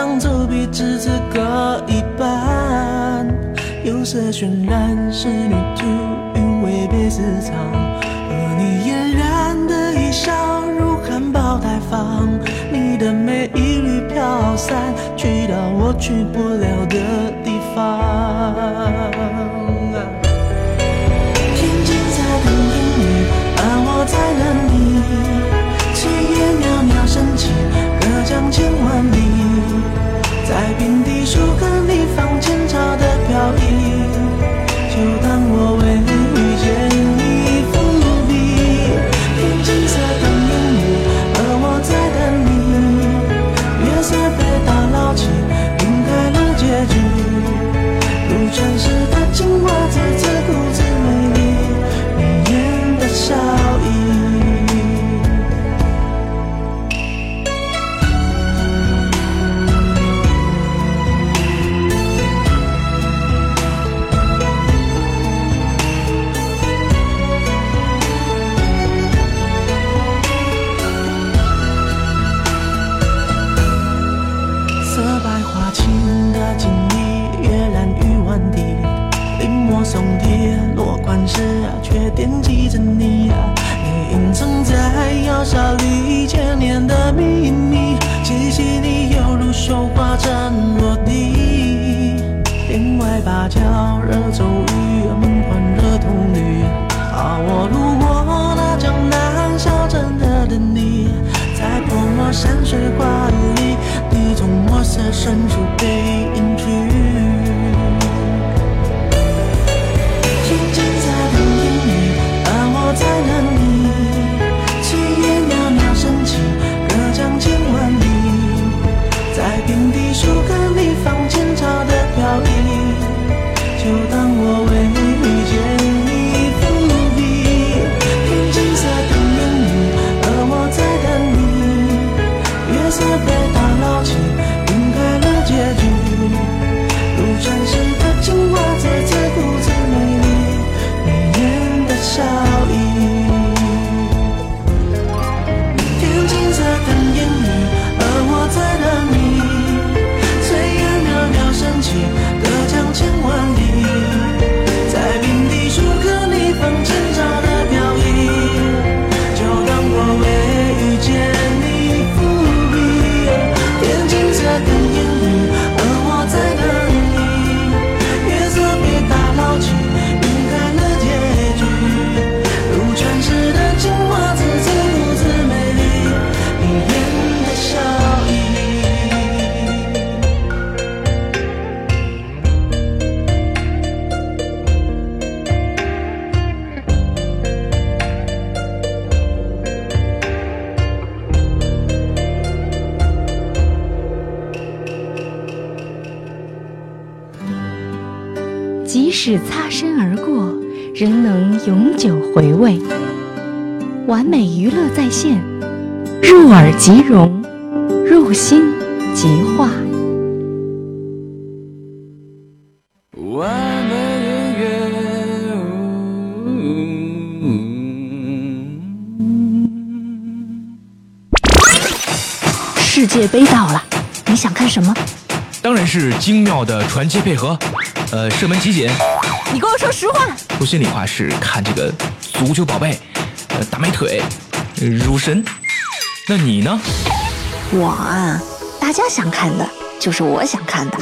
上走笔，只字各一半。釉色渲染，仕女图，韵味被私藏。而你嫣然的一笑，如含苞待放。你的美一缕飘散，去到我去不了的地方。天际在等烟雨，而我在等你。炊烟袅袅升起，隔江千万的飘深处悲回味。完美娱乐在线，入耳即融，入心即化。完美音乐。世界杯到了，你想看什么？当然是精妙的传接配合，呃，射门集锦。你跟我说实话。说心里话是看这个足球宝贝，呃，大美腿，呃入神。那你呢？我啊，大家想看的就是我想看的。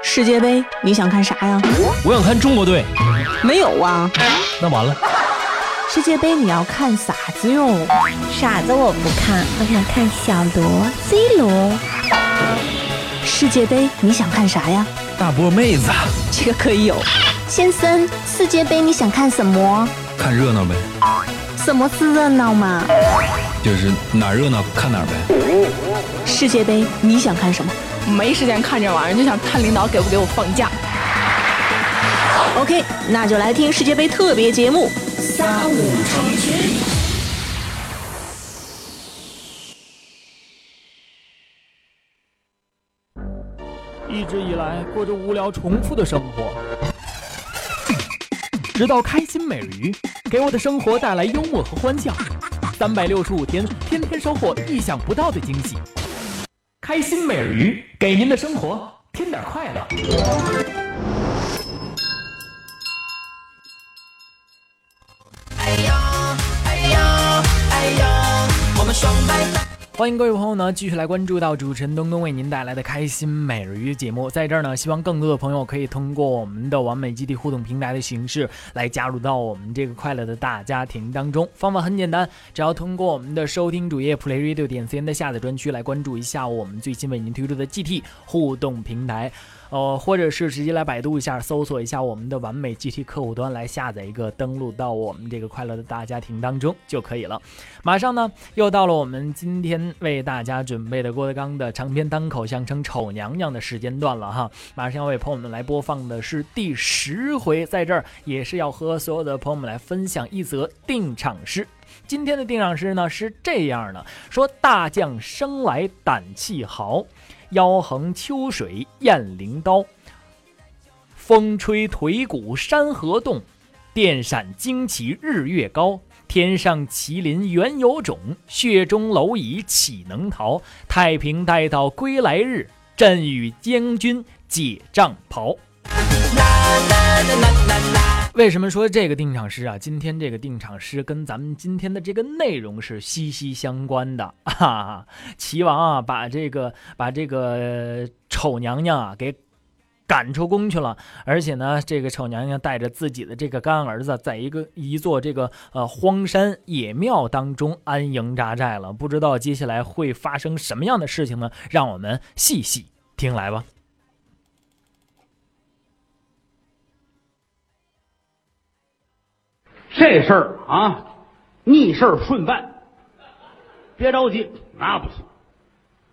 世界杯，你想看啥呀？我想看中国队。没有啊。那完了，世界杯你要看傻子哟。傻子我不看，我想看小罗、C 罗。世界杯你想看啥呀？大波妹子，这个可以有。先生，世界杯你想看什么？看热闹呗，什么是热闹嘛？就是哪热闹看哪儿呗。世界杯你想看什么没时间看这玩意儿，就想看领导给不给我放假。？OK，那就来听世界杯特别节目。三五成群一直以来过着无聊重复的生活，直到开心美人鱼给我的生活带来幽默和欢笑，三百六十五天，天天收获意想不到的惊喜。开心美人鱼给您的生活添点快乐。哎呦，哎呦，哎呦，我们双白欢迎各位朋友呢，继续来关注到主持人东东为您带来的开心美人鱼节目。在这儿呢，希望更多的朋友可以通过我们的完美基地互动平台的形式来加入到我们这个快乐的大家庭当中。方法很简单，只要通过我们的收听主页 playradio 点 cn 的下载专区来关注一下我们最新为您推出的 GT 互动平台。呃，或者是直接来百度一下，搜索一下我们的完美 GT 客户端，来下载一个，登录到我们这个快乐的大家庭当中就可以了。马上呢，又到了我们今天为大家准备的郭德纲的长篇单口相声《丑娘娘》的时间段了哈。马上要为朋友们来播放的是第十回，在这儿也是要和所有的朋友们来分享一则定场诗。今天的定场诗呢是这样的：说大将生来胆气豪。腰横秋水雁翎刀，风吹颓骨山河动，电闪惊起日月高。天上麒麟原有种，血中蝼蚁岂能逃？太平待到归来日，朕与将军解帐袍。为什么说这个定场诗啊？今天这个定场诗跟咱们今天的这个内容是息息相关的 啊！齐王啊，把这个把这个丑娘娘啊给赶出宫去了，而且呢，这个丑娘娘带着自己的这个干儿子，在一个一座这个呃荒山野庙当中安营扎寨了。不知道接下来会发生什么样的事情呢？让我们细细听来吧。这事儿啊，逆事儿顺办，别着急，那不行，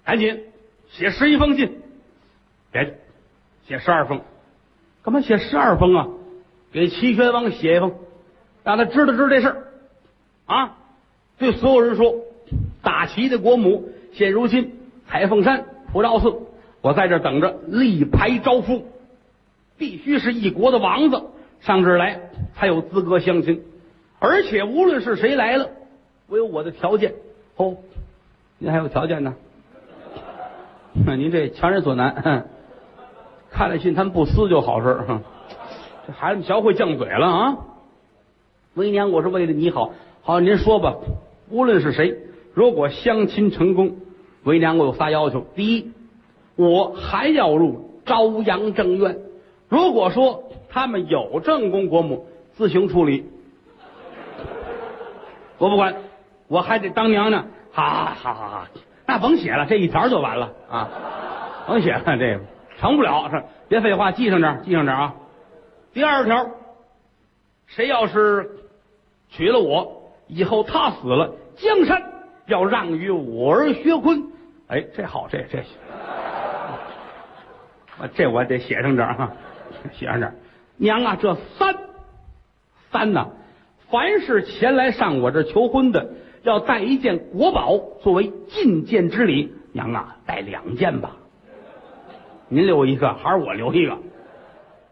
赶紧写十一封信，别写十二封，干嘛写十二封啊？给齐宣王写一封，让他知道知道这事儿啊！对所有人说，大齐的国母现如今彩凤山普照寺，我在这等着立牌招夫，必须是一国的王子上这儿来才有资格相亲。而且无论是谁来了，我有我的条件。哦，您还有条件呢？那您这强人所难。看了信他们不撕就好事。这孩子们学会犟嘴了啊！为娘，我是为了你好。好，您说吧。无论是谁，如果相亲成功，为娘我有仨要求：第一，我还要入朝阳正院；如果说他们有正宫国母，自行处理。我不管，我还得当娘呢。好，好，好，好，那甭写了，这一条就完了啊！甭写了，这个成不了。是，别废话，记上点，记上点啊。第二条，谁要是娶了我，以后他死了，江山要让与我儿薛坤。哎，这好，这这行。这我得写上点啊，写上点。娘啊，这三三呐。凡是前来上我这求婚的，要带一件国宝作为觐见之礼。娘啊，带两件吧。您留一个，还是我留一个？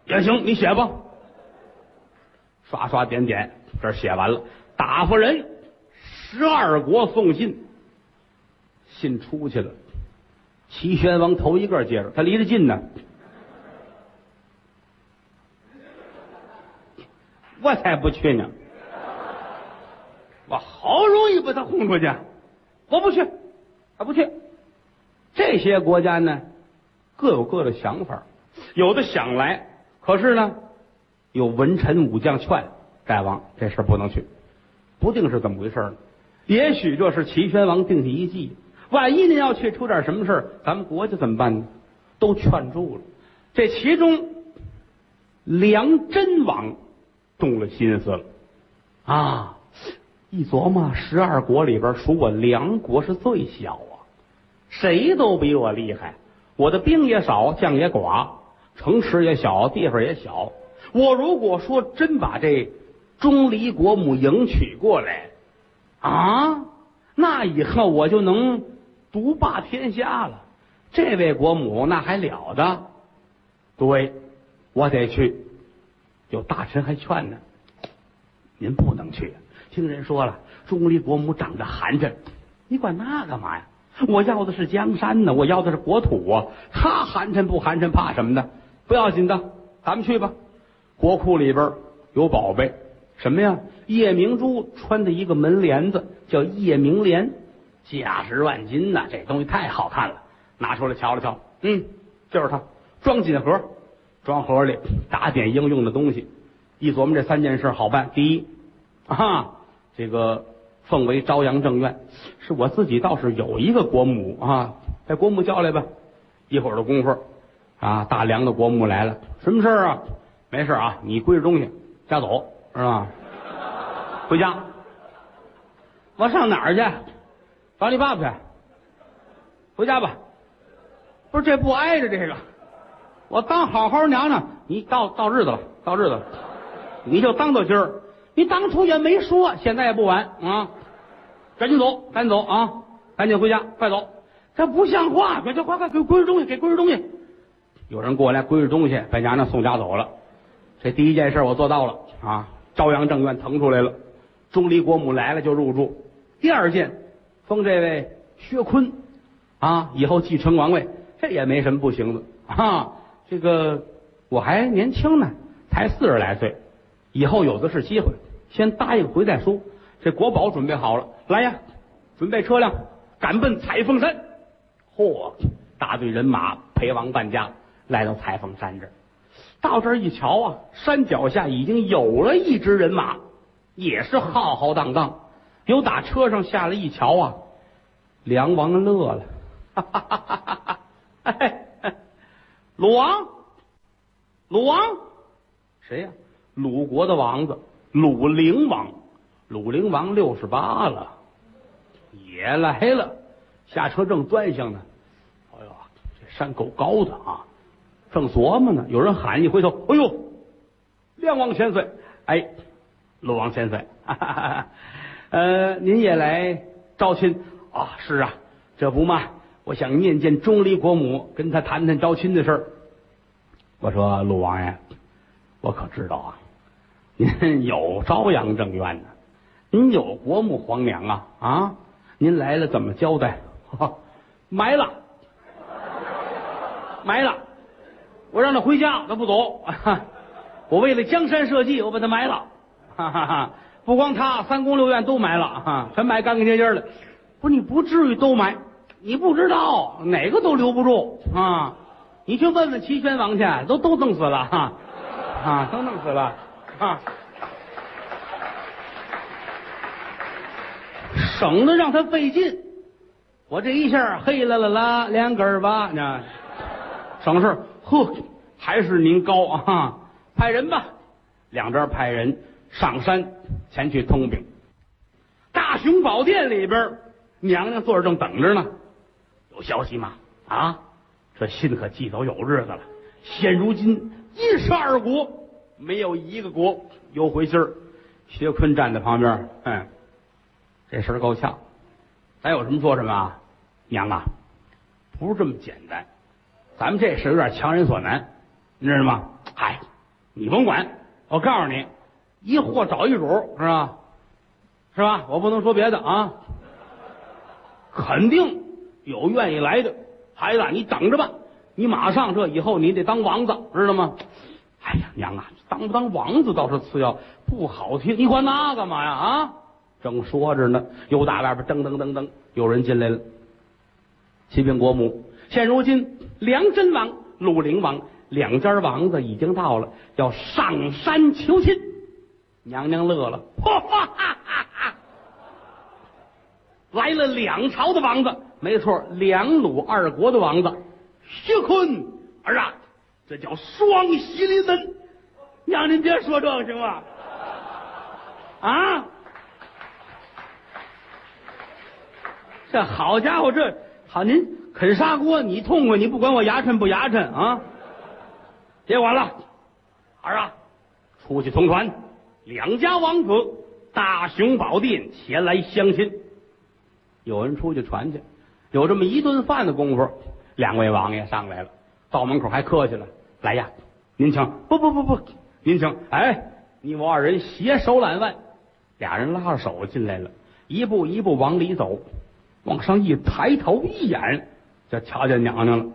也行，你写吧。刷刷点点，这写完了，打发人十二国送信，信出去了。齐宣王头一个接着，他离得近呢。我才不去呢。我好容易把他轰出去，我不去，他不去。这些国家呢，各有各的想法，有的想来，可是呢，有文臣武将劝大王这事不能去，不定是怎么回事呢。也许这是齐宣王定下一计，万一您要去出点什么事咱们国家怎么办呢？都劝住了。这其中，梁真王动了心思了啊。一琢磨，十二国里边，属我梁国是最小啊，谁都比我厉害。我的兵也少，将也寡，城池也小，地方也小。我如果说真把这钟离国母迎娶过来，啊，那以后我就能独霸天下了。这位国母那还了得对，我得去。有大臣还劝呢，您不能去。听人说了，钟离国母长得寒碜，你管那干嘛呀？我要的是江山呢，我要的是国土啊。他寒碜不寒碜，怕什么呢？不要紧的，咱们去吧。国库里边有宝贝，什么呀？夜明珠穿的一个门帘子，叫夜明帘，价值万金呐！这东西太好看了，拿出来瞧了瞧，嗯，就是它，装锦盒，装盒里打点应用的东西。一琢磨这三件事好办，第一，啊，这个奉为朝阳正院，是我自己倒是有一个国母啊，把国母叫来吧。一会儿的功夫，啊，大梁的国母来了，什么事儿啊？没事啊，你归置东西，家走，是吧？回家。我上哪儿去？找你爸爸去。回家吧。不是这不挨着这个，我当好好娘娘，你到到日子了，到日子了，你就当到今儿。你当初也没说，现在也不晚啊！赶紧走，赶紧走啊！赶紧回家，快走！这不像话！快快快快给归置东西，给归置东西。有人过来归置东西，把娘娘送家走了。这第一件事我做到了啊！朝阳正院腾出来了，钟离国母来了就入住。第二件，封这位薛坤啊，以后继承王位，这也没什么不行的啊。这个我还年轻呢，才四十来岁，以后有的是机会，先答应回再说。这国宝准备好了，来呀，准备车辆，赶奔彩凤山。嚯，大队人马陪王伴驾来到彩凤山这儿。到这儿一瞧啊，山脚下已经有了一支人马，也是浩浩荡荡。有打车上下来一瞧啊，梁王乐了，哈哈哈哈哈哈！鲁王，鲁王，谁呀？鲁国的王子，鲁灵王。鲁灵王六十八了，也来了。下车正端详呢，哎呦，这山够高的啊！正琢磨呢，有人喊一回头，哎呦，亮王千岁！哎，鲁王千岁，哈哈哈呃，您也来招亲啊？是啊，这不嘛，我想面见钟离国母，跟他谈谈招亲的事儿。我说鲁王爷，我可知道啊，您 有朝阳正院呢。您有国母皇娘啊啊！您来了怎么交代？埋了，埋了！我让他回家，他不走。我为了江山社稷，我把他埋了。哈哈哈！不光他，三宫六院都埋了，哈，全埋干干净净的。不是你不至于都埋，你不知道哪个都留不住啊！你去问问齐宣王去，都都弄死了哈啊，都弄死了啊！省得让他费劲，我这一下嘿啦啦啦两根儿吧，那省事。呵，还是您高啊！派人吧，两边派人上山前去通禀。大雄宝殿里边，娘娘坐着正等着呢。有消息吗？啊，这信可寄走有日子了。现如今一十二国，没有一个国有回信儿。薛坤站在旁边，嗯。这事儿够呛，咱有什么说什么啊，娘啊，不是这么简单，咱们这事有点强人所难，你知道吗？嗨，你甭管，我告诉你，一货找一主，是吧？是吧？我不能说别的啊，肯定有愿意来的孩子，你等着吧，你马上这以后你得当王子，知道吗？哎呀，娘啊，当不当王子倒是次要，不好听，你管那干嘛呀？啊？正说着呢，又打外边噔噔噔噔，有人进来了。启禀国母，现如今梁真王、鲁灵王两家王子已经到了，要上山求亲。娘娘乐了，哈哈哈哈哈！来了两朝的王子，没错，两鲁二国的王子。薛坤儿啊，这叫双喜临门。娘，您别说这个行吗？啊！这好家伙，这好您啃砂锅，你痛快，你不管我牙碜不牙碜啊？别管了，儿啊，出去通传，两家王子大雄宝殿前来相亲。有人出去传去，有这么一顿饭的功夫，两位王爷上来了，到门口还客气了，来呀，您请。不不不不，您请。哎，你我二人携手揽腕，俩人拉着手进来了，一步一步往里走，往上一抬头一眼，就瞧见娘娘了。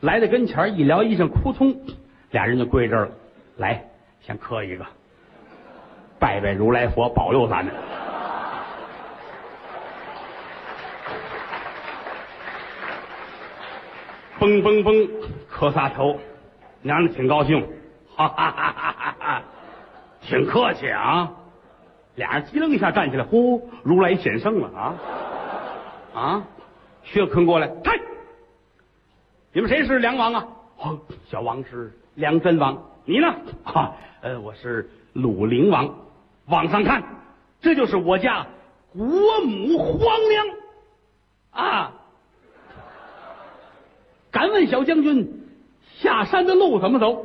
来到跟前一撩衣裳，扑通，俩人就跪这儿了。来，先磕一个，拜拜如来佛，保佑咱们。嘣嘣嘣，磕仨头，娘娘挺高兴，哈哈哈哈哈哈，挺客气啊。俩人激楞一下站起来，呼，如来显圣了啊啊！薛坤过来，嗨，你们谁是梁王啊？哦，小王是梁真王，你呢？啊，呃，我是鲁陵王。往上看，这就是我家国母皇娘啊。敢问小将军，下山的路怎么走？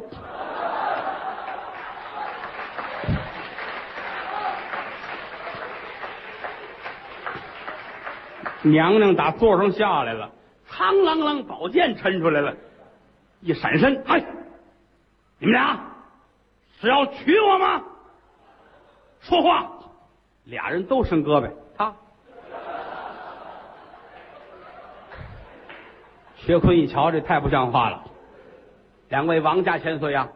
娘娘打座上下来了，苍啷啷宝剑抻出来了，一闪身，哎，你们俩是要娶我吗？说话，俩人都伸胳膊，他。薛坤一瞧，这太不像话了。两位王家千岁呀，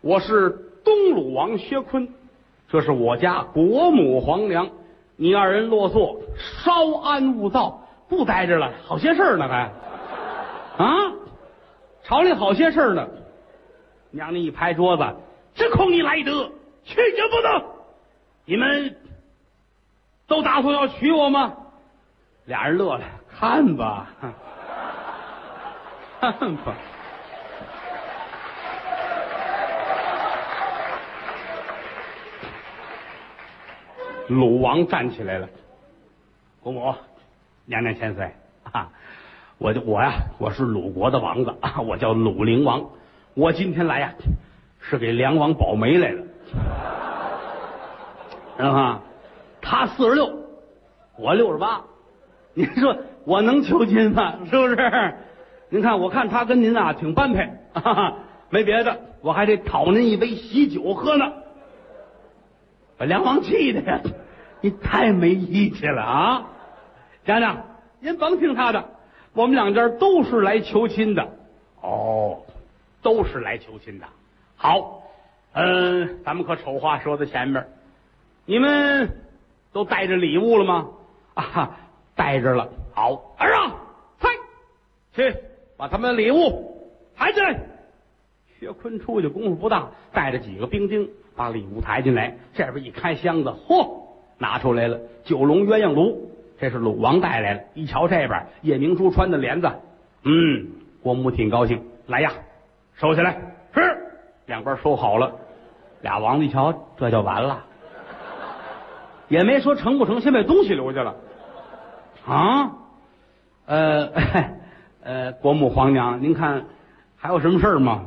我是东鲁王薛坤，这是我家国母皇娘。你二人落座，稍安勿躁，不待着了，好些事儿呢，还啊，朝里好些事儿呢。娘娘一拍桌子，只恐你来得，去就不得。你们都打算要娶我吗？俩人乐了，看吧。看吧，鲁王站起来了，国母，娘娘千岁啊！我就我呀，我是鲁国的王子啊，我叫鲁陵王。我今天来呀，是给梁王保媒来的。啊，他四十六，我六十八，您说我能求亲吗？是不是？您看，我看他跟您啊挺般配，哈哈，没别的，我还得讨您一杯喜酒喝呢。把梁王气的呀，你太没义气了啊！娘娘，您甭听他的，我们两家都是来求亲的。哦，都是来求亲的。好，嗯，咱们可丑话说在前面，你们都带着礼物了吗？啊，带着了。好，儿啊，去。把他们的礼物抬进来。薛坤出去功夫不大，带着几个兵丁把礼物抬进来。这边一开箱子，嚯，拿出来了九龙鸳鸯炉，这是鲁王带来了。一瞧这边叶明珠穿的帘子，嗯，国母挺高兴。来呀，收起来。是，两边收好了。俩王子一瞧，这就完了，也没说成不成，先把东西留下了。啊，呃。呃，国母皇娘，您看还有什么事儿吗？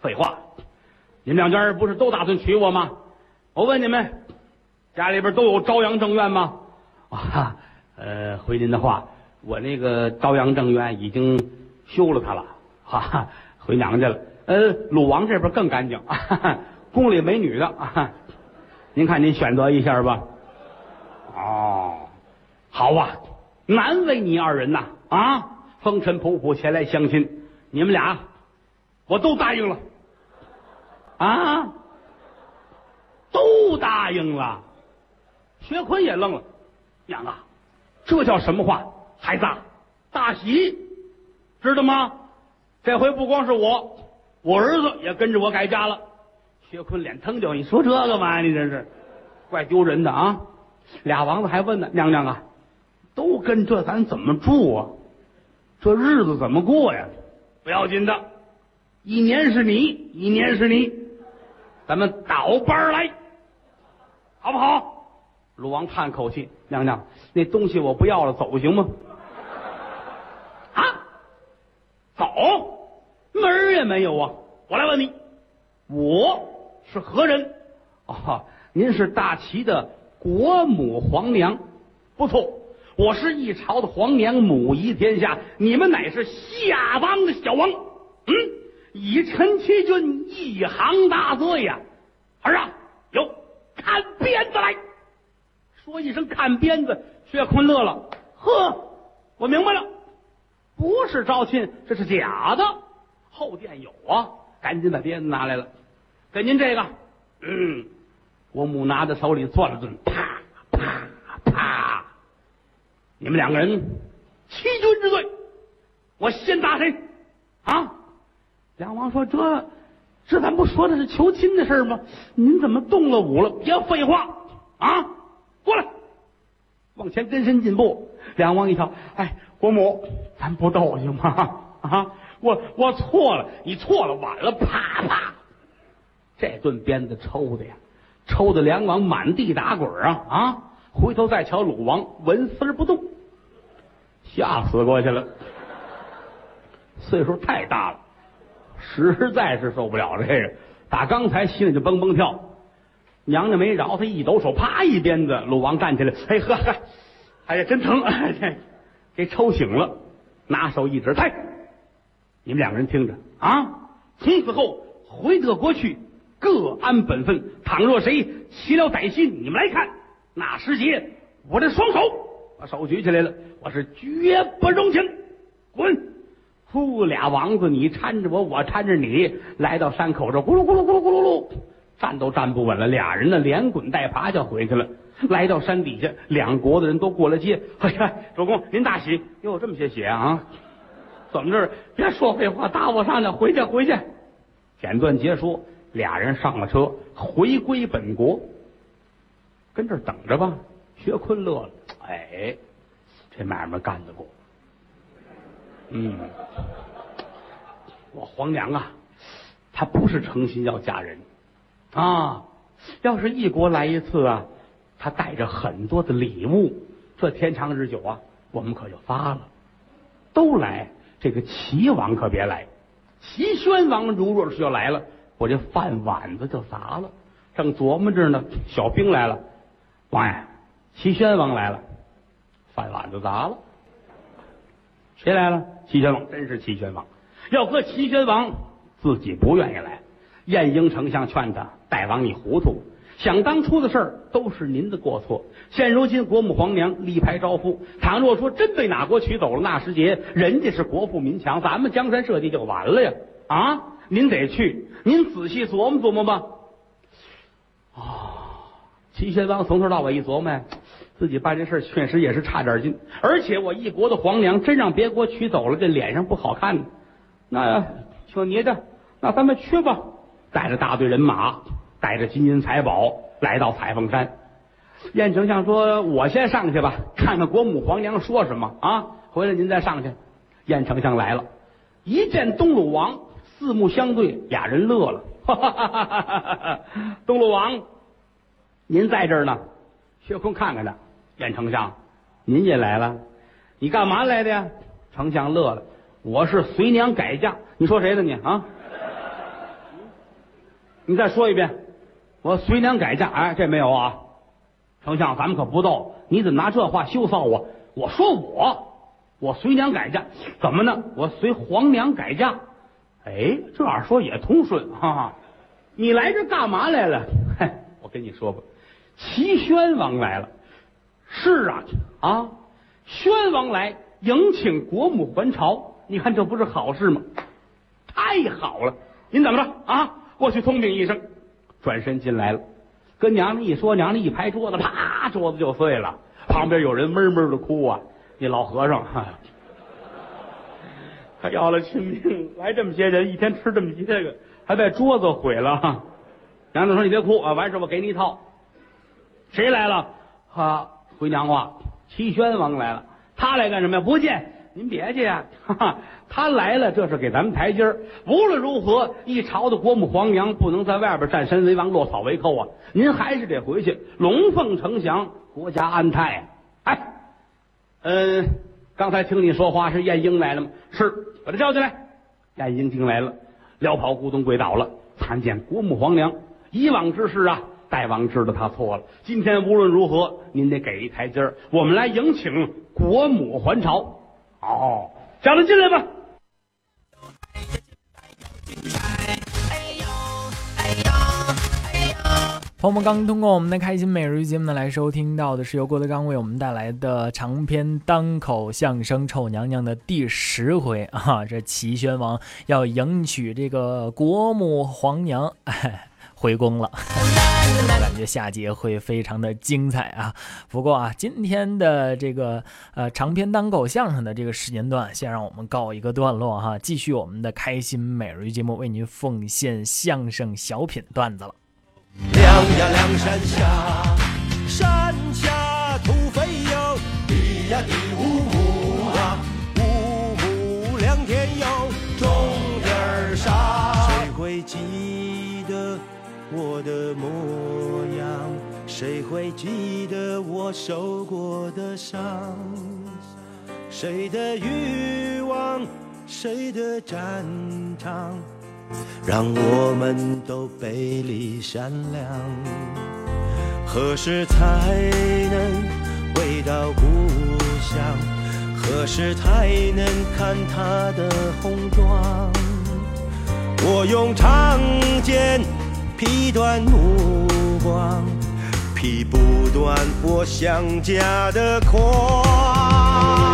废话，你们两家人不是都打算娶我吗？我问你们，家里边都有朝阳正院吗？啊，呃，回您的话，我那个朝阳正院已经修了它了，哈哈，回娘家了。呃，鲁王这边更干净，哈哈宫里没女的，您看您选择一下吧。哦，好啊，难为你二人呐。啊！风尘仆仆前来相亲，你们俩我都答应了。啊，都答应了。薛坤也愣了，娘啊，这叫什么话？孩子，大喜，知道吗？这回不光是我，我儿子也跟着我改嫁了。薛坤脸腾就，你说这个嘛呀？你这是怪丢人的啊！俩王子还问呢，娘娘啊，都跟这，咱怎么住啊？这日子怎么过呀？不要紧的，一年是你，一年是你，咱们倒班来，好不好？鲁王叹口气：“娘娘，那东西我不要了，走行吗？”啊，走，门儿也没有啊！我来问你，我是何人？啊，您是大齐的国母皇娘，不错。我是一朝的皇娘，母仪天下，你们乃是下邦的小王。嗯，以陈其俊一行大罪呀！儿啊，有看鞭子来！说一声看鞭子，薛坤乐了。呵，我明白了，不是招亲，这是假的。后殿有啊，赶紧把鞭子拿来了，给您这个。嗯，国母拿在手里攥了攥，啪啪啪，你们两个人欺君之罪，我先打谁？啊！梁王说：“这这咱不说的是求亲的事吗？您怎么动了武了？别废话啊！过来，往前跟身进步。”梁王一瞧，哎，国母，咱不斗行吗？啊，我我错了，你错了，晚了，啪啪，这顿鞭子抽的呀，抽的梁王满地打滚啊啊！回头再瞧鲁王，纹丝不动，吓死过去了。岁数太大了，实在是受不了这个。打刚才心里就蹦蹦跳，娘娘没饶他，一抖手，啪一鞭子，鲁王站起来，哎呵呵，哎呀真疼，哎，给抽醒了，拿手一指，来，你们两个人听着。啊，从此后回得国去，各安本分。倘若谁起了歹心，你们来看，那时节，我这双手把手举起来了，我是绝不容情，滚！呼，俩王子，你搀着我，我搀着你，来到山口这，咕噜咕噜咕噜咕噜噜，站都站不稳了。俩人呢，连滚带爬就回去了。来到山底下，两国的人都过来接。哎呀，主公您大喜，哟，这么些血啊！怎么着？别说废话，打我上去，回去回去。简短结束，俩人上了车，回归本国，跟这儿等着吧。薛坤乐了，哎，这买卖干得过。嗯，我皇娘啊，她不是诚心要嫁人啊。要是一国来一次啊，她带着很多的礼物，这天长日久啊，我们可就发了。都来，这个齐王可别来。齐宣王如若是要来了，我这饭碗子就砸了。正琢磨着呢，小兵来了，王爷，齐宣王来了，饭碗子砸了。谁来了？齐宣王，真是齐宣王。要搁齐宣王自己不愿意来，晏婴丞相劝他：“大王，你糊涂，想当初的事儿都是您的过错。现如今国母皇娘力排招夫，倘若说真被哪国取走了，那时节人家是国富民强，咱们江山社稷就完了呀！啊，您得去，您仔细琢磨琢磨吧。啊，齐宣王从头到尾一琢磨呀。自己办这事确实也是差点劲，而且我一国的皇娘真让别国娶走了，这脸上不好看。那听你的，那咱们去吧。带着大队人马，带着金银财宝，来到彩凤山。燕丞相说：“我先上去吧，看看国母皇娘说什么啊。回来您再上去。”燕丞相来了，一见东鲁王，四目相对，俩人乐了。哈哈哈哈！东鲁王，您在这儿呢。薛坤看看他。燕丞相，您也来了，你干嘛来的呀？丞相乐了，我是随娘改嫁。你说谁呢？你啊？你再说一遍，我随娘改嫁。哎，这没有啊，丞相，咱们可不斗。你怎么拿这话羞臊我？我说我，我随娘改嫁，怎么呢？我随皇娘改嫁。哎，这样说也通顺哈。你来这干嘛来了？嘿，我跟你说吧，齐宣王来了。是啊，啊，宣王来迎请国母还朝，你看这不是好事吗？太好了！您等着啊，过去通禀一声。转身进来了，跟娘娘一说，娘娘一拍桌子，啪，桌子就碎了。旁边有人闷闷的哭啊，那老和尚哈，他要了亲命，来这么些人，一天吃这么些个，还把桌子毁了。娘娘说：“你别哭啊，完事我给你一套。”谁来了？哈。回娘话，齐宣王来了，他来干什么呀？不见您别介呀，他来了，这是给咱们台阶儿。无论如何，一朝的国母皇娘不能在外边占山为王，落草为寇啊！您还是得回去，龙凤呈祥，国家安泰。哎，嗯，刚才听你说话是晏婴来了吗？是，把他叫进来。晏婴听来了，撩袍咕咚跪倒了，参见国母皇娘。以往之事啊。大王知道他错了。今天无论如何，您得给一台阶儿，我们来迎请国母还朝。哦，叫他进来吧。朋友们，刚通过我们的开心每日节目呢，来收听到的是由郭德纲为我们带来的长篇单口相声《丑娘娘》的第十回啊，这齐宣王要迎娶这个国母皇娘。哎回宫了。我 感觉下节会非常的精彩啊！不过啊，今天的这个呃长篇单口相声的这个时间段，先让我们告一个段落哈，继续我们的开心每日节目，为您奉献相声小品段子了。亮呀亮山下，山下土肥哟，地呀地呜呜啊，呜呜两天哟，种点啥？谁会记我的模样？谁会记得我受过的伤？谁的欲望？谁的战场？让我们都背离善良。何时才能回到故乡？何时才能看他的红妆？我用长剑劈断目光，劈不断我想家的狂。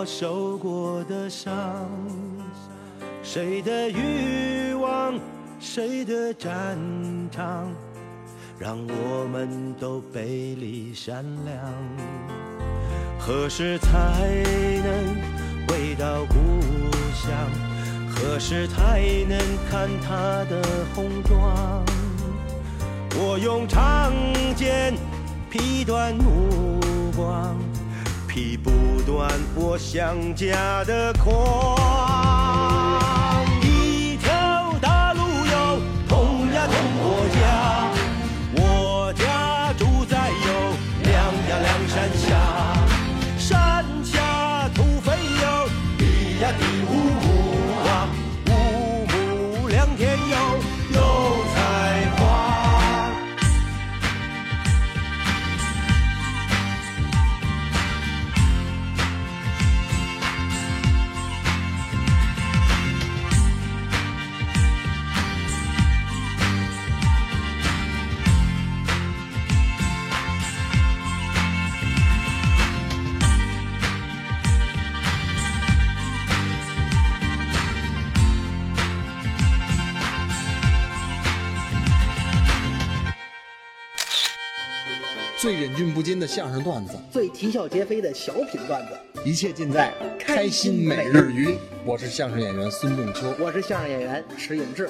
我受过的伤？谁的欲望？谁的战场？让我们都背离善良。何时才能回到故乡？何时才能看他的红妆？我用长剑劈断目光，劈不断我想家的狂。忍俊不禁的相声段子，最啼笑皆非的小品段子，一切尽在开心每日鱼。我是相声演员孙仲秋，我是相声演员迟永志。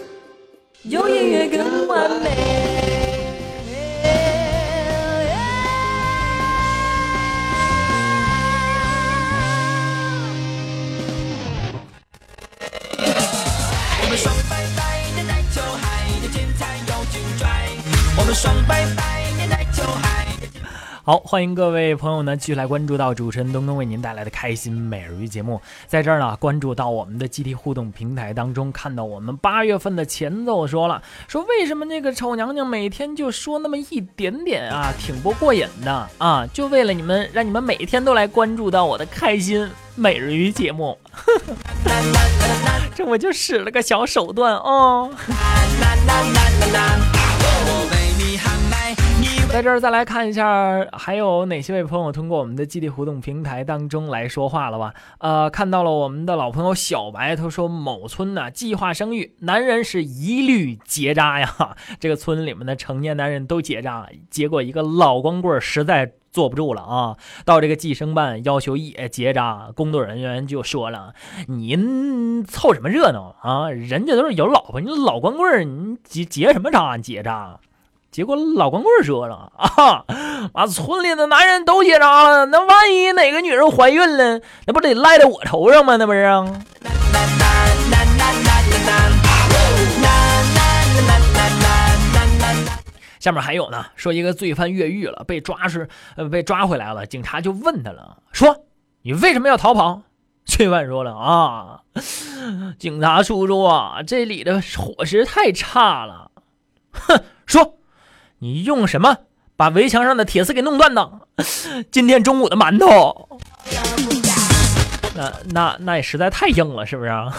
有音乐更完美。好，欢迎各位朋友呢，继续来关注到主持人东东为您带来的开心每日鱼节目。在这儿呢，关注到我们的集体互动平台当中，看到我们八月份的前奏说了，说为什么那个丑娘娘每天就说那么一点点啊，挺不过瘾的啊，就为了你们，让你们每天都来关注到我的开心每日鱼节目。这我就使了个小手段哦。在这儿再来看一下，还有哪些位朋友通过我们的基地互动平台当中来说话了吧？呃，看到了我们的老朋友小白，他说某村呢、计划生育，男人是一律结扎呀。这个村里面的成年男人都结扎，结果一个老光棍儿实在坐不住了啊，到这个计生办要求也结扎，工作人员就说了：“您凑什么热闹啊？人家都是有老婆，你老光棍儿，你结结什么扎？结扎？”结果老光棍说了 啊，把村里的男人都结扎了，那万一哪个女人怀孕了，那不得赖在我头上吗？那不是啊？下面还有呢，说一个罪犯越狱了，被抓是被抓回来了，警察就问他了，说你为什么要逃跑？罪犯说了啊，警察叔叔啊，这里的伙食太差了。哼，说你用什么把围墙上的铁丝给弄断的？今天中午的馒头，那那那也实在太硬了，是不是啊？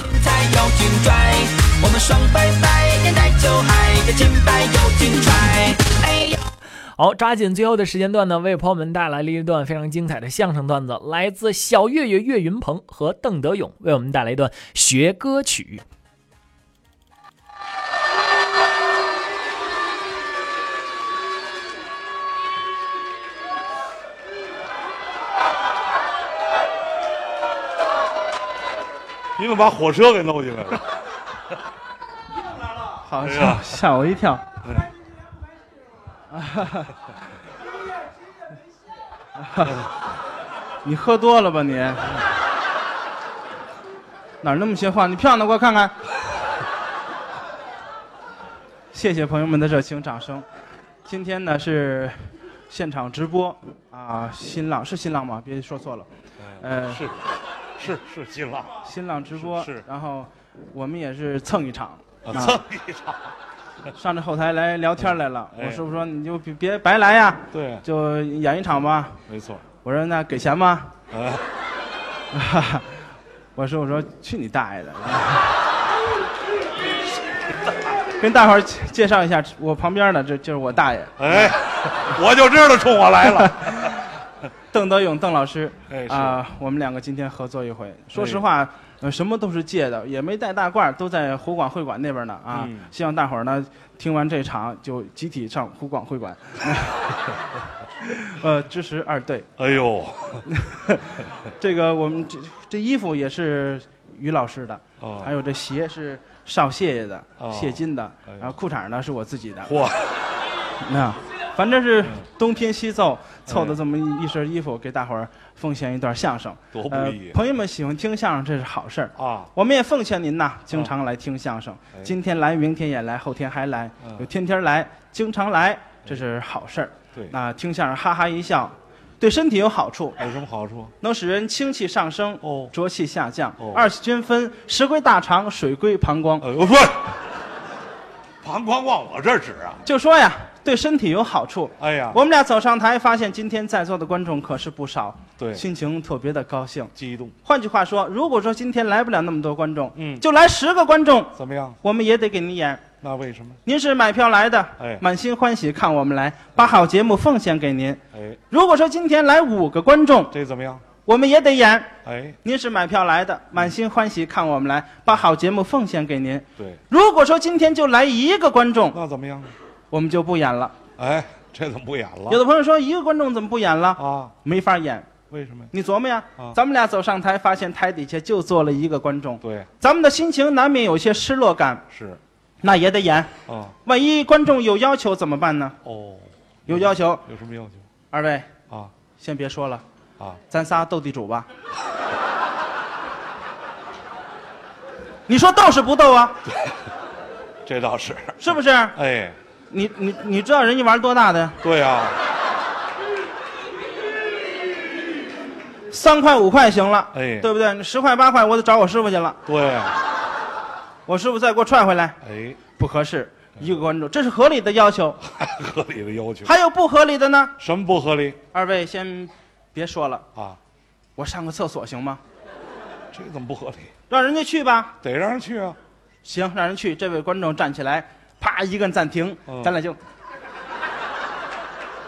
好，抓紧最后的时间段呢，为朋友们带来了一段非常精彩的相声段子，来自小岳岳岳云鹏和邓德勇为我们带来一段学歌曲。你怎么把火车给弄进来了？好吓 吓我一跳。你喝多了吧你？哪那么些话？你漂亮，给我看看。谢谢朋友们的热情掌声。今天呢是现场直播啊，新浪是新浪吗？别说错了。呃，是是是新浪，新浪直播。是。然后我们也是蹭一场。啊，蹭一场。上这后台来聊天来了，我师傅说你就别别白来呀，对，就演一场吧。没错。我说那给钱吗？啊。我师傅说去你大爷的！跟大伙儿介绍一下，我旁边的这就是我大爷。哎，我就知道冲我来了。邓德勇，邓老师。哎，啊，我们两个今天合作一回。说实话。呃，什么都是借的，也没带大褂，都在湖广会馆那边呢啊！希望大伙儿呢听完这场就集体上湖广会馆，呃，支持二队。哎呦，这个我们这这衣服也是于老师的，还有这鞋是少谢爷的，谢金的，然后裤衩呢是我自己的。嚯，那反正是东拼西凑凑的这么一一身衣服给大伙儿。奉献一段相声，多不易。朋友们喜欢听相声，这是好事儿啊。我们也奉劝您呐，经常来听相声。今天来，明天也来，后天还来，就天天来，经常来，这是好事儿。对，那听相声哈哈一笑，对身体有好处。有什么好处？能使人清气上升，哦，浊气下降，二气均分，食归大肠，水归膀胱。我说，膀胱往我这儿指啊？就说呀。对身体有好处。哎呀，我们俩走上台，发现今天在座的观众可是不少，对，心情特别的高兴、激动。换句话说，如果说今天来不了那么多观众，嗯，就来十个观众，怎么样？我们也得给您演。那为什么？您是买票来的，哎，满心欢喜看我们来，把好节目奉献给您。哎，如果说今天来五个观众，这怎么样？我们也得演。哎，您是买票来的，满心欢喜看我们来，把好节目奉献给您。对。如果说今天就来一个观众，那怎么样？我们就不演了。哎，这怎么不演了？有的朋友说一个观众怎么不演了？啊，没法演。为什么？你琢磨呀。啊，咱们俩走上台，发现台底下就坐了一个观众。对。咱们的心情难免有些失落感。是。那也得演。啊。万一观众有要求怎么办呢？哦。有要求。有什么要求？二位。啊。先别说了。啊。咱仨斗地主吧。你说斗是不斗啊？这倒是。是不是？哎。你你你知道人家玩多大的？对呀，三块五块行了，哎，对不对？十块八块我得找我师傅去了。对，我师傅再给我踹回来。哎，不合适，一个观众，这是合理的要求。合理的要求。还有不合理的呢？什么不合理？二位先别说了啊，我上个厕所行吗？这怎么不合理？让人家去吧。得让人去啊。行，让人去。这位观众站起来。啪！一个暂停，咱俩就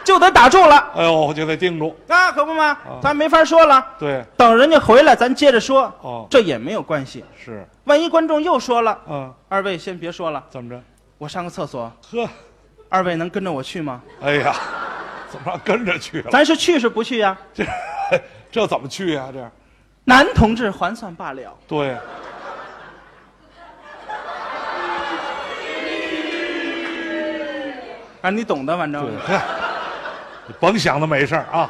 就得打住了。哎呦，就得定住。啊，可不嘛，咱没法说了。对，等人家回来，咱接着说。哦，这也没有关系。是，万一观众又说了，嗯，二位先别说了。怎么着？我上个厕所。呵，二位能跟着我去吗？哎呀，怎么跟着去了？咱是去是不去呀？这 这怎么去呀？这男同志还算罢了。对。啊，你懂的，反正对，你 甭想的没事儿啊。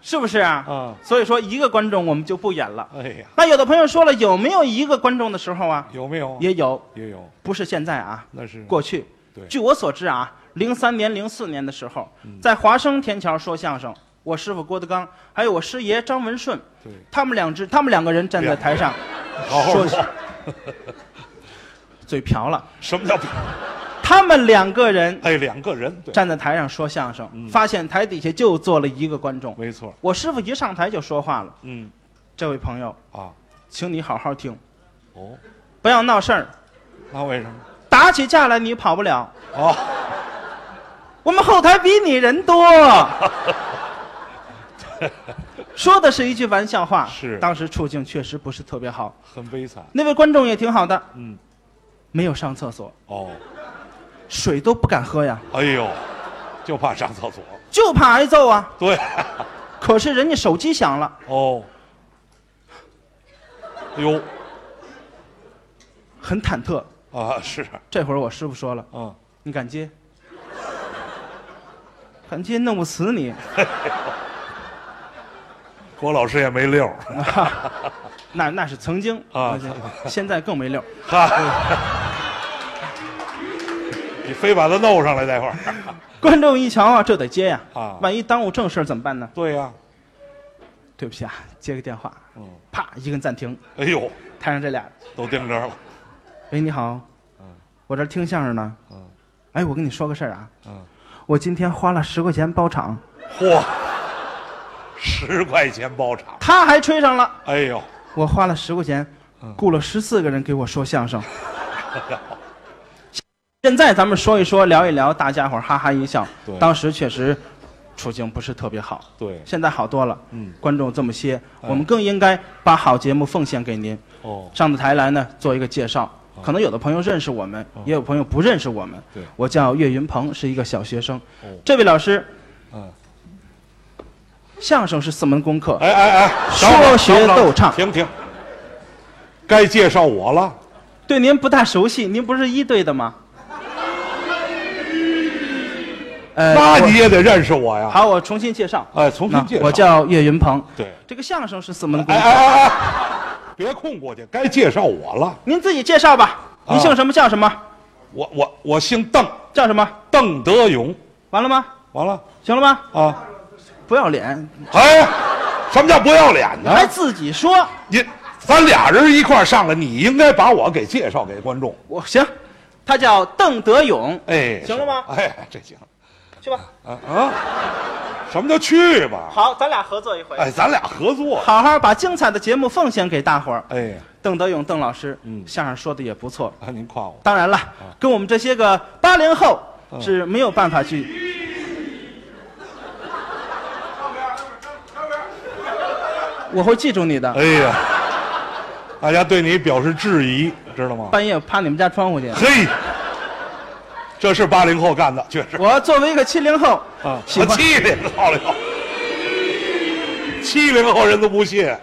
是不是啊？嗯所以说一个观众我们就不演了。哎呀，那有的朋友说了，有没有一个观众的时候啊？有没有？也有，也有，不是现在啊，那是过去。对据我所知啊，零三年、零四年的时候，嗯在华生天桥说相声，我师傅郭德纲，还有我师爷张文顺，对，他们两只，他们两个人站在台上，说好好说。嘴瓢了。什么叫？他们两个人哎，两个人，对，站在台上说相声，嗯发现台底下就坐了一个观众。没错。我师傅一上台就说话了嗯：“这位朋友，啊，请你好好听，哦，不要闹事儿，那为什么？打起架来你跑不了。哦，我们后台比你人多。”说的是一句玩笑话，是当时处境确实不是特别好。很悲惨。那位观众也挺好的，嗯，没有上厕所，哦，水都不敢喝呀，哎呦，就怕上厕所。就怕挨揍啊。对，可是人家手机响了，哦，哎呦，很忐忑。啊，是，这会儿我师傅说了嗯，：“你敢接？敢接弄不死你。郭老师也没溜儿。那那是曾经啊现在更没溜。哈，你非把他弄上来，待会儿。观众一瞧啊，这得接呀，啊。万一耽误正事儿怎么办呢？对呀，对不起啊，接个电话，嗯，啪一根暂停，哎呦，台上这俩，都盯着了。喂，你好，我这儿听相声呢，嗯。哎，我跟你说个事儿啊，嗯，我今天花了十块钱包场，嚯，十块钱包场。他还吹上了，哎呦，我花了十块钱嗯，雇了十四个人给我说相声。现在咱们说一说，聊一聊，大家伙哈哈一笑对。当时确实处境不是特别好，对，现在好多了。嗯，观众这么些，我们更应该把好节目奉献给您。哦，上到台来呢，做一个介绍。可能有的朋友认识我们，也有朋友不认识我们。对我叫岳云鹏，是一个小学生。哦这位老师，嗯，相声是四门功课，哎哎哎，说学逗唱停停，该介绍我了。对您不大熟悉，您不是一队的吗？呃那你也得认识我呀。好，我重新介绍。哎，重新介绍。我叫岳云鹏。对，这个相声是四门功哎，哎哎哎，别空过去，该介绍我了。您自己介绍吧。啊你姓什么？叫什么？我我我姓邓，叫什么？邓德勇。完了吗？完了行了吗？啊！不要脸，哎，什么叫不要脸呢？还自己说。你咱俩人一块上来，你应该把我给介绍给观众。我行，他叫邓德勇。哎，行了吗哎，这行。去吧。啊啊！什么叫去吧？好，咱俩合作一回。哎，咱俩合作。好好把精彩的节目奉献给大伙儿。哎，邓德勇，邓老师，嗯相声说的也不错。啊，您夸我。当然了，跟我们这些个八零后嗯是没有办法去。我会记住你的。哎呀，大家对你表示质疑，知道吗？半夜趴你们家窗户去。嘿，这是八零后干的，确实。我作为一个七零后，啊，喜欢七零后了，七零后人都不信。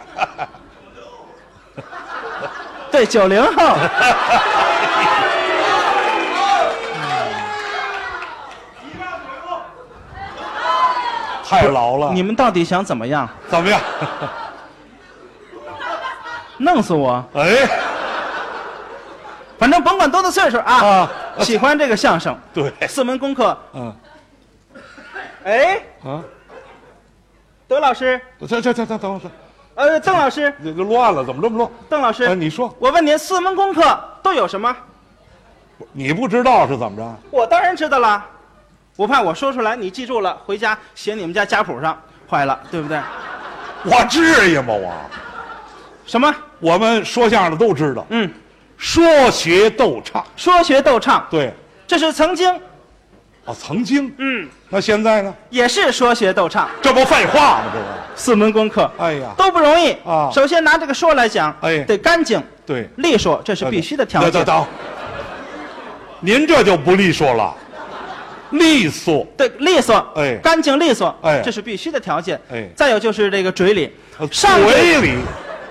对九零后，太老了。你们到底想怎么样？怎么样？弄死我！哎，反正甭管多大岁数啊，啊喜欢这个相声，对，四门功课。嗯哎，啊，德老师，这这这这等会儿，呃，邓老师，这这乱了，怎么这么乱？邓老师，哎，你说我问您，四门功课都有什么？你不知道是怎么着？我当然知道了，我怕我说出来你记住了，回家写你们家家谱上，坏了，对不对？我至于吗？我什么？我们说相声的都知道，嗯，说学逗唱，说学逗唱，对，这是曾经，哦，曾经，嗯，那现在呢？也是说学逗唱，这不废话吗？这个，四门功课。哎呀，都不容易。啊。首先拿这个说来讲，哎。得干净。对，利索，这是必须的条件。等等等，您这就不利索了，利索，对，利索，哎。干净利索，哎。这是必须的条件。哎。再有就是这个嘴里，呃上嘴里，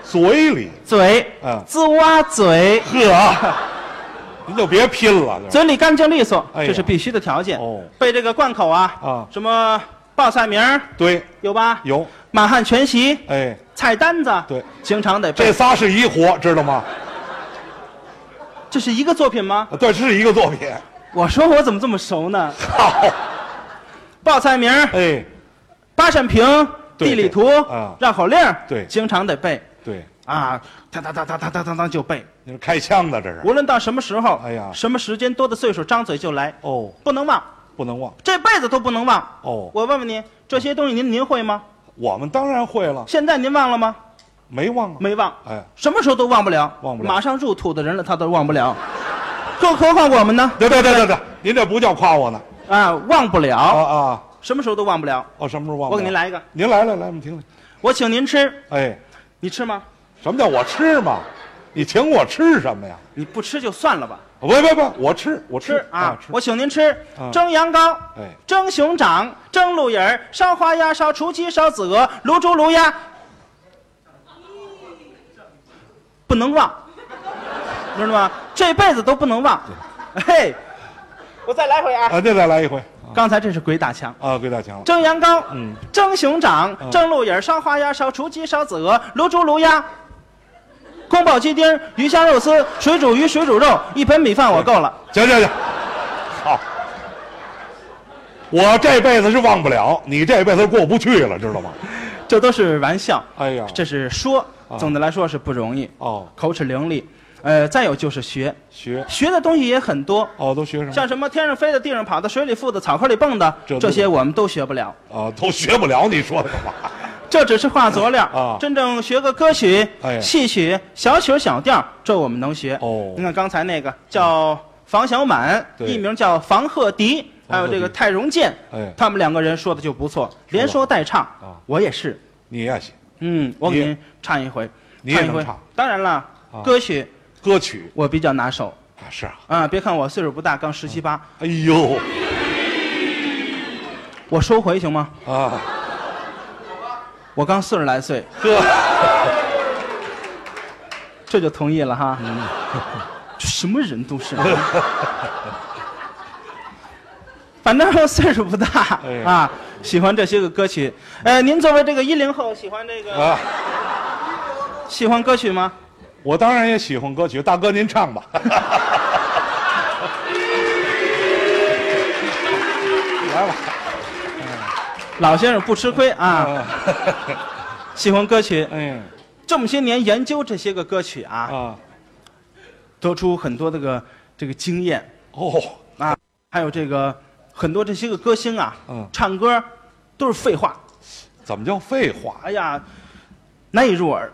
嘴里，嘴，嗯滋哇嘴，呵，您就别拼了。嘴里干净利索，哎呀这是必须的条件。哦，背这个贯口啊，啊，什么报菜名儿对，有吧？有，满汉全席，哎，菜单子，对，经常得背。这仨是一活，知道吗？这是一个作品吗？对，是一个作品。我说我怎么这么熟呢？好，报菜名儿哎，八扇屏，对地理图绕口令儿对经常得背对，啊，哒哒哒哒哒哒哒哒就背。你是开枪的这是？无论到什么时候，哎呀什么时间，多的岁数，张嘴就来，哦，不能忘，不能忘这辈子都不能忘。哦。我问问您，这些东西您您会吗？我们当然会了，现在您忘了吗？没忘啊。没忘，哎，什么时候都忘不了，忘不了马上入土的人了，他都忘不了，更何况我们呢？对对对对对，您这不叫夸我呢。啊，忘不了，啊啊，什么时候都忘不了。哦，什么时候忘不了？我给您来一个，您来来来，我们听听。我请您吃，哎，你吃吗？什么叫我吃吗？你请我吃什么呀？你不吃就算了吧。不不不，我吃我吃吃啊！吃。我请您吃啊蒸羊羔、哎，蒸熊掌、蒸鹿眼儿、烧花鸭、烧雏鸡、烧子鹅、卤猪、卤鸭，不能忘，知道吗？这辈子都不能忘。嘿，我再来回啊！啊，再再来一回。刚才这是鬼打墙。啊，鬼打墙了。蒸羊羔、嗯，蒸熊掌、嗯蒸鹿眼儿、烧花鸭、烧雏鸡、烧子鹅、卤猪、卤鸭。宫保鸡丁、鱼香肉丝、水煮鱼、水煮肉，一盆米饭我够了。行行行，好。我这辈子是忘不了，你这辈子过不去了，知道吗？这都是玩笑。哎呀，这是说，啊总的来说是不容易，哦，口齿伶俐。呃，再有就是学，学。学的东西也很多，哦，都学什么？像什么天上飞的、地上跑的、水里浮的、草坑里蹦的，这这些我们都学不了。啊，都学不了，你说。的话？这只是画佐料 啊。真正学个歌曲、哎戏曲、小曲小调，这我们能学。哦。你看刚才那个叫房小满，对。艺名叫房鹤迪，还有这个泰荣健，哎。他们两个人说的就不错，连说带唱啊。我也是，你也行，嗯，我给您唱一回，唱一回。能唱。当然了，啊。歌曲歌曲我比较拿手啊，是啊。啊。别看我岁数不大，刚十七八，哎呦我收回行吗？啊，我刚四十来岁，呵，这就同意了哈。嗯这什么人都是。反正岁数不大哎啊，喜欢这些个歌曲。呃，您作为这个一零后，喜欢这个啊，喜欢歌曲吗？我当然也喜欢歌曲，大哥您唱吧。来吧，老先生不吃亏啊，喜欢歌曲。嗯。这么些年研究这些个歌曲啊，啊，得出很多这个这个经验。哦，啊，还有这个很多这些个歌星啊，嗯。唱歌都是废话，怎么叫废话？哎呀，难以入耳，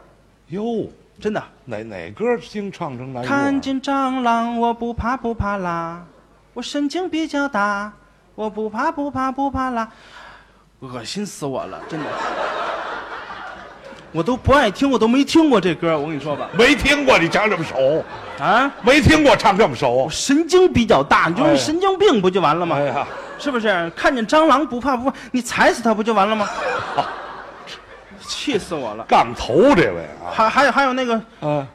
哟，真的。哪哪歌星唱成哪？看见蟑螂我不怕不怕啦，我神经比较大，我不怕不怕不怕啦，恶心死我了，真的。我都不爱听，我都没听过这歌，我跟你说吧。没听过你唱这么熟，啊，没听过唱这么熟我。神经比较大，你就是哎神经病不就完了吗？哎呀，是不是？看见蟑螂不怕不怕，你踩死它不就完了吗？气死我了！杠头这位啊，还还有还有那个嗯，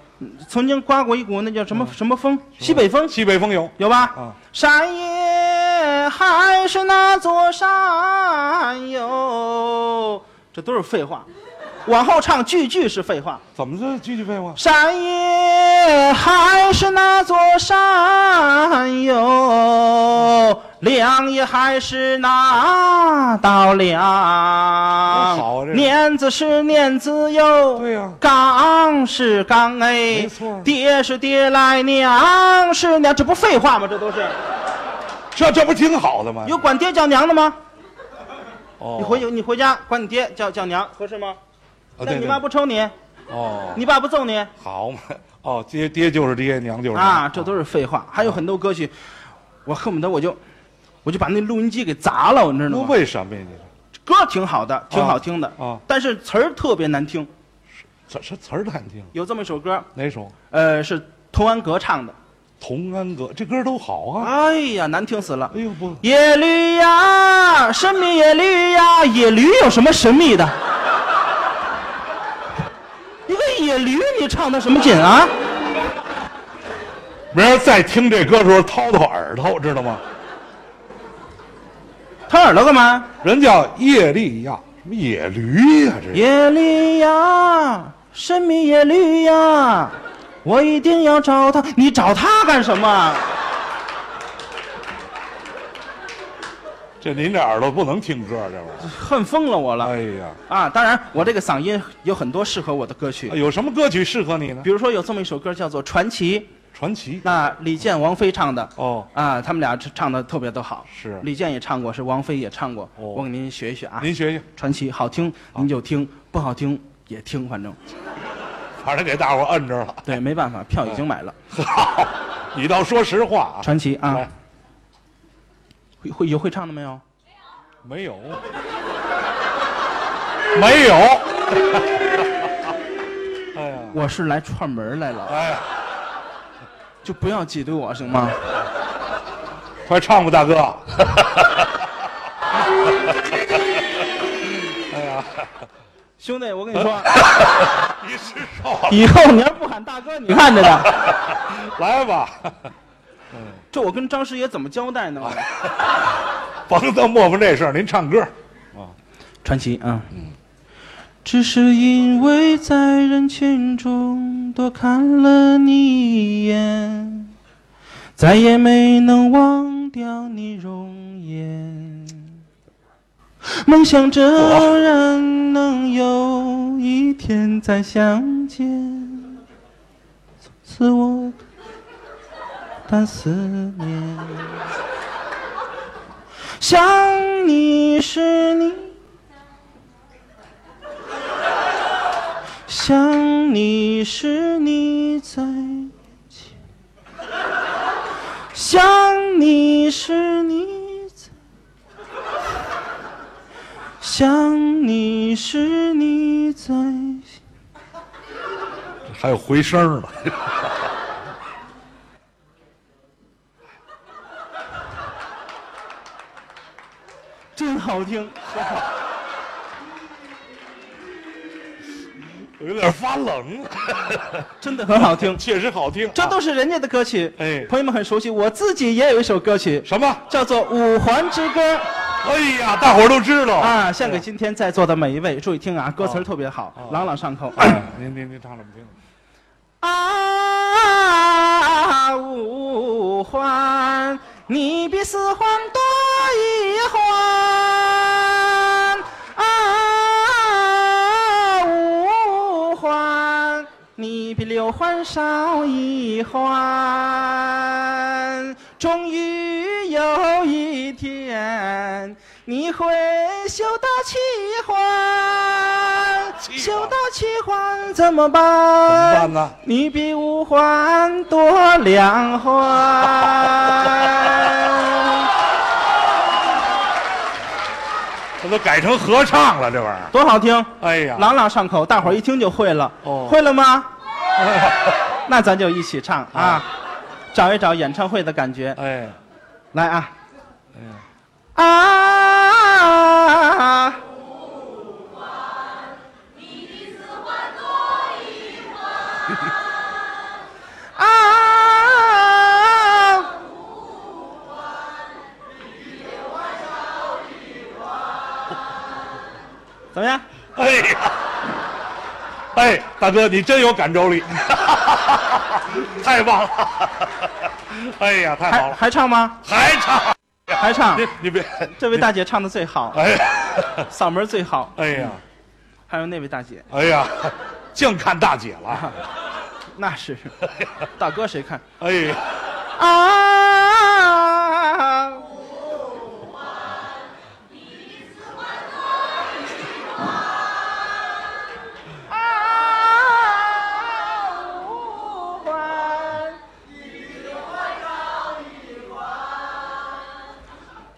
曾经刮过一股那叫什么什么风？西北风西北风有有吧？啊，山也还是那座山哟，这都是废话。往后唱句句是废话。怎么这句句废话？山也还是那座山哟，粮也还是那道粮。好啊这碾子是碾子哟，对呀缸是缸哎，没错爹是爹来娘是娘，这不废话吗？这都是这这不挺好的吗？有管爹叫娘的吗？哦，你回去你回家管你爹叫叫娘合适吗？啊对对那你妈不抽你，哦，你爸不揍你好嘛，哦，爹爹就是爹，娘就是啊？这都是废话。还有很多歌曲，我恨不得我就我就把那录音机给砸了，你知道吗？为什么呀？你歌挺好的，挺好听的啊但是词儿特别难听。这这词儿难听，有这么一首歌，哪首？呃，是童安格唱的。童安格这歌都好啊。哎呀，难听死了！哎呦不，野驴呀，神秘野驴呀，野驴有什么神秘的？一个野驴，你唱的什么劲啊？明儿再听这歌的时候掏掏耳朵，知道吗？掏耳朵干嘛？人叫叶利亚，什么野驴呀、这是耶利亚，神秘耶利亚，我一定要找他。你找他干什么？这您这耳朵不能听歌，这玩意儿。恨疯了我了！哎呀，啊，当然，我这个嗓音有很多适合我的歌曲，有什么歌曲适合你呢？比如说有这么一首歌叫做《传奇》，传奇。那李健、王菲唱的。哦，啊，他们俩唱的特别的好。是李健也唱过，是王菲也唱过。哦我给您学一学啊。您学学，传奇好听您就听，不好听也听，反正。反正给大伙摁着了。对，没办法，票已经买了。好，你倒说实话啊。传奇啊，会会有会唱的没有？没有，没有。哎呀，我是来串门来了。哎呀，就不要挤兑我行吗？快唱吧，大哥。哎呀，兄弟，我跟你说，你是少以后你要不喊大哥，你看着的。来吧，这我跟张师爷怎么交代呢？甭得磨磨这事儿，您唱歌。传奇啊，只是因为在人群中多看了你一眼，再也没能忘掉你容颜。梦想着然能有一天再相见，从此我但思念。想你是你，想你是你在，想你是你在，想你是你在。还有回声呢。真好听，有点发冷，真的很好听，确实好听。这都是人家的歌曲，哎，朋友们很熟悉。我自己也有一首歌曲，什么叫做《五环之歌》。哎呀，大伙儿都知道啊！献给今天在座的每一位，注意听啊，歌词特别好，朗朗上口。哎您您您唱来我们听。啊，五环，你比四环多你比六环少一环。终于有一天，你会修到七环。修到七环怎么办？怎么办呢？你比五环多两环。这都改成合唱了，这玩意儿多好听！哎呀，朗朗上口，大伙儿一听就会了。哦会了吗？那咱就一起唱啊，找一找演唱会的感觉。哎，来啊！啊！啊！怎么样？哎呀，哎，大哥，你真有感召力，太棒了！哎呀，太好了，还唱吗？还唱，还唱你。你别，这位大姐唱的最好，哎，嗓门最好。哎呀，还有那位大姐，哎呀，净看大姐了，那是大哥谁看？哎呀，啊！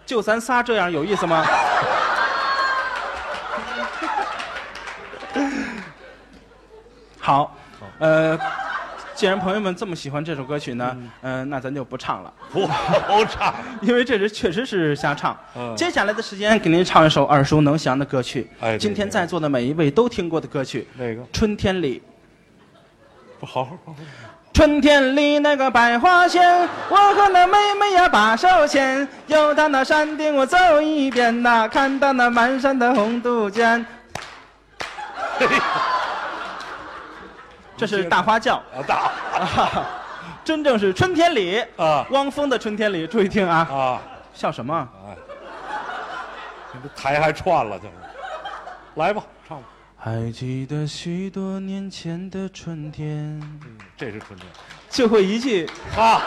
就咱仨这样有意思吗？好，呃，既然朋友们这么喜欢这首歌曲呢，嗯、那咱就不唱了，不唱，因为这是确实是瞎唱。嗯。接下来的时间给您唱一首耳熟能详的歌曲，哎今天在座的每一位都听过的歌曲，哪个《春天里》。不好好好好，春天里那个百花鲜，我和那妹妹呀把手牵，又到那山顶我走一遍呐、看到那满山的红杜鹃。这是大花轿啊，大，啊，真正是春天里啊，汪峰的春天里，注意听啊啊，笑什么？哎，你这台还串了，就是，来吧。还记得许多年前的春天，这是春天。就会一句。啊，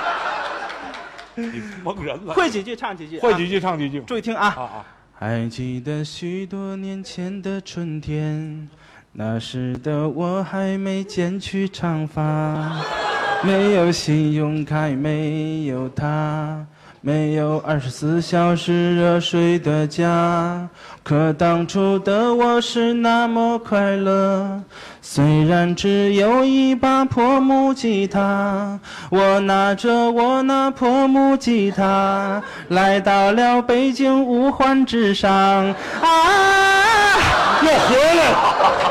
你蒙人了，会几句唱几句，会几句唱几句，注意听啊。啊啊！还记得许多年前的春天，那时的我还没剪去长发，没有信用卡，没有他，没有二十四小时热水的家。可当初的我是那么快乐，虽然只有一把破木吉他，我拿着我那破木吉他，来到了北京五环之上，啊，又回来了。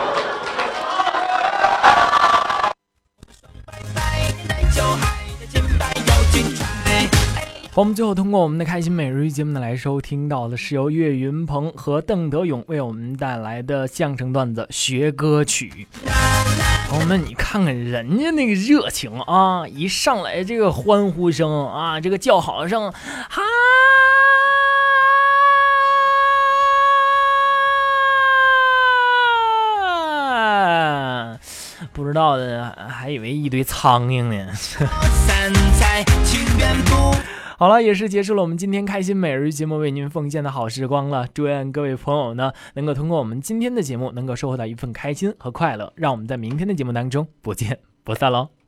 我们最后通过我们的开心每日一节目呢来收听到的是由岳云鹏和邓德勇为我们带来的相声段子学歌曲。朋友们，你看看人家那个热情啊，一上来这个欢呼声啊，这个叫好声，哈。不知道的还以为一堆苍蝇呢。好了，也是结束了我们今天开心每日节目为您奉献的好时光了。祝愿各位朋友呢，能够通过我们今天的节目，能够收获到一份开心和快乐。让我们在明天的节目当中不见不散喽。